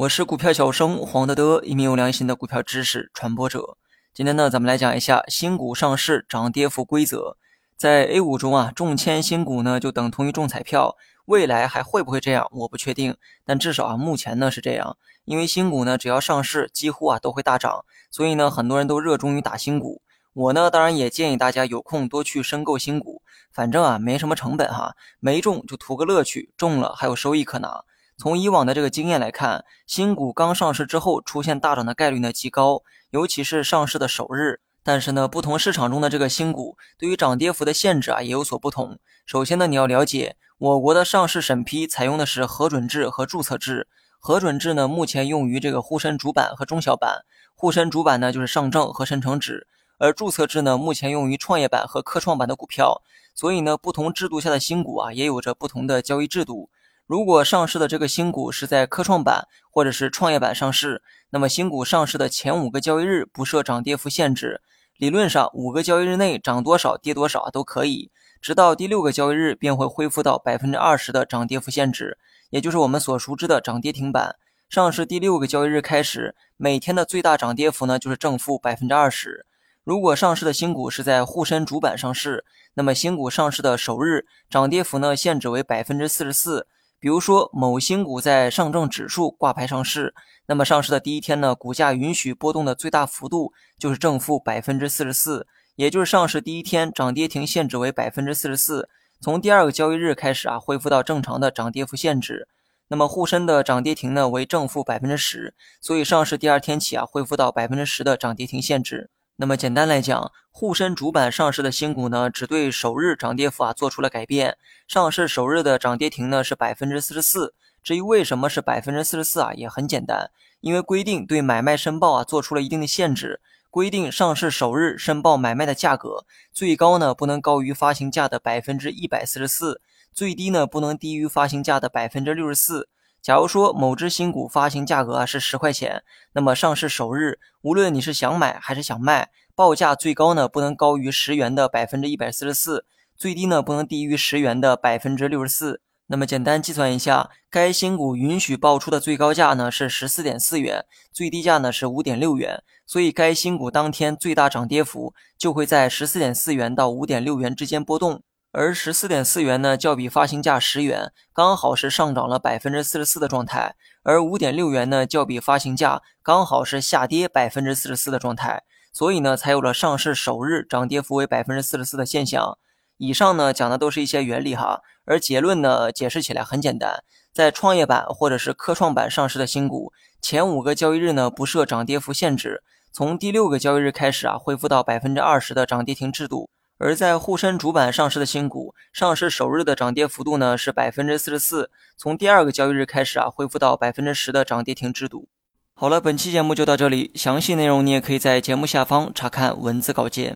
我是股票小生黄德德，一名有良心的股票知识传播者。今天呢，咱们来讲一下新股上市涨跌幅规则。在 A 股中啊，中签新股呢就等同于中彩票。未来还会不会这样？我不确定，但至少啊，目前呢是这样。因为新股呢，只要上市，几乎啊都会大涨，所以呢，很多人都热衷于打新股。我呢，当然也建议大家有空多去申购新股，反正啊没什么成本哈，没中就图个乐趣，中了还有收益可拿。从以往的这个经验来看，新股刚上市之后出现大涨的概率呢极高，尤其是上市的首日。但是呢，不同市场中的这个新股对于涨跌幅的限制啊也有所不同。首先呢，你要了解我国的上市审批采用的是核准制和注册制。核准制呢，目前用于这个沪深主板和中小板。沪深主板呢就是上证和深成指，而注册制呢目前用于创业板和科创板的股票。所以呢，不同制度下的新股啊也有着不同的交易制度。如果上市的这个新股是在科创板或者是创业板上市，那么新股上市的前五个交易日不设涨跌幅限制，理论上五个交易日内涨多少跌多少都可以，直到第六个交易日便会恢复到百分之二十的涨跌幅限制，也就是我们所熟知的涨跌停板。上市第六个交易日开始，每天的最大涨跌幅呢就是正负百分之二十。如果上市的新股是在沪深主板上市，那么新股上市的首日涨跌幅呢限制为百分之四十四。比如说，某新股在上证指数挂牌上市，那么上市的第一天呢，股价允许波动的最大幅度就是正负百分之四十四，也就是上市第一天涨跌停限制为百分之四十四。从第二个交易日开始啊，恢复到正常的涨跌幅限制。那么沪深的涨跌停呢为正负百分之十，所以上市第二天起啊，恢复到百分之十的涨跌停限制。那么简单来讲，沪深主板上市的新股呢，只对首日涨跌幅啊做出了改变。上市首日的涨跌停呢是百分之四十四。至于为什么是百分之四十四啊，也很简单，因为规定对买卖申报啊做出了一定的限制。规定上市首日申报买卖的价格，最高呢不能高于发行价的百分之一百四十四，最低呢不能低于发行价的百分之六十四。假如说某只新股发行价格啊是十块钱，那么上市首日，无论你是想买还是想卖，报价最高呢不能高于十元的百分之一百四十四，最低呢不能低于十元的百分之六十四。那么简单计算一下，该新股允许报出的最高价呢是十四点四元，最低价呢是五点六元，所以该新股当天最大涨跌幅就会在十四点四元到五点六元之间波动。而十四点四元呢，较比发行价十元，刚好是上涨了百分之四十四的状态；而五点六元呢，较比发行价刚好是下跌百分之四十四的状态。所以呢，才有了上市首日涨跌幅为百分之四十四的现象。以上呢讲的都是一些原理哈，而结论呢解释起来很简单，在创业板或者是科创板上市的新股，前五个交易日呢不设涨跌幅限制，从第六个交易日开始啊，恢复到百分之二十的涨跌停制度。而在沪深主板上市的新股，上市首日的涨跌幅度呢是百分之四十四，从第二个交易日开始啊，恢复到百分之十的涨跌停制度。好了，本期节目就到这里，详细内容你也可以在节目下方查看文字稿件。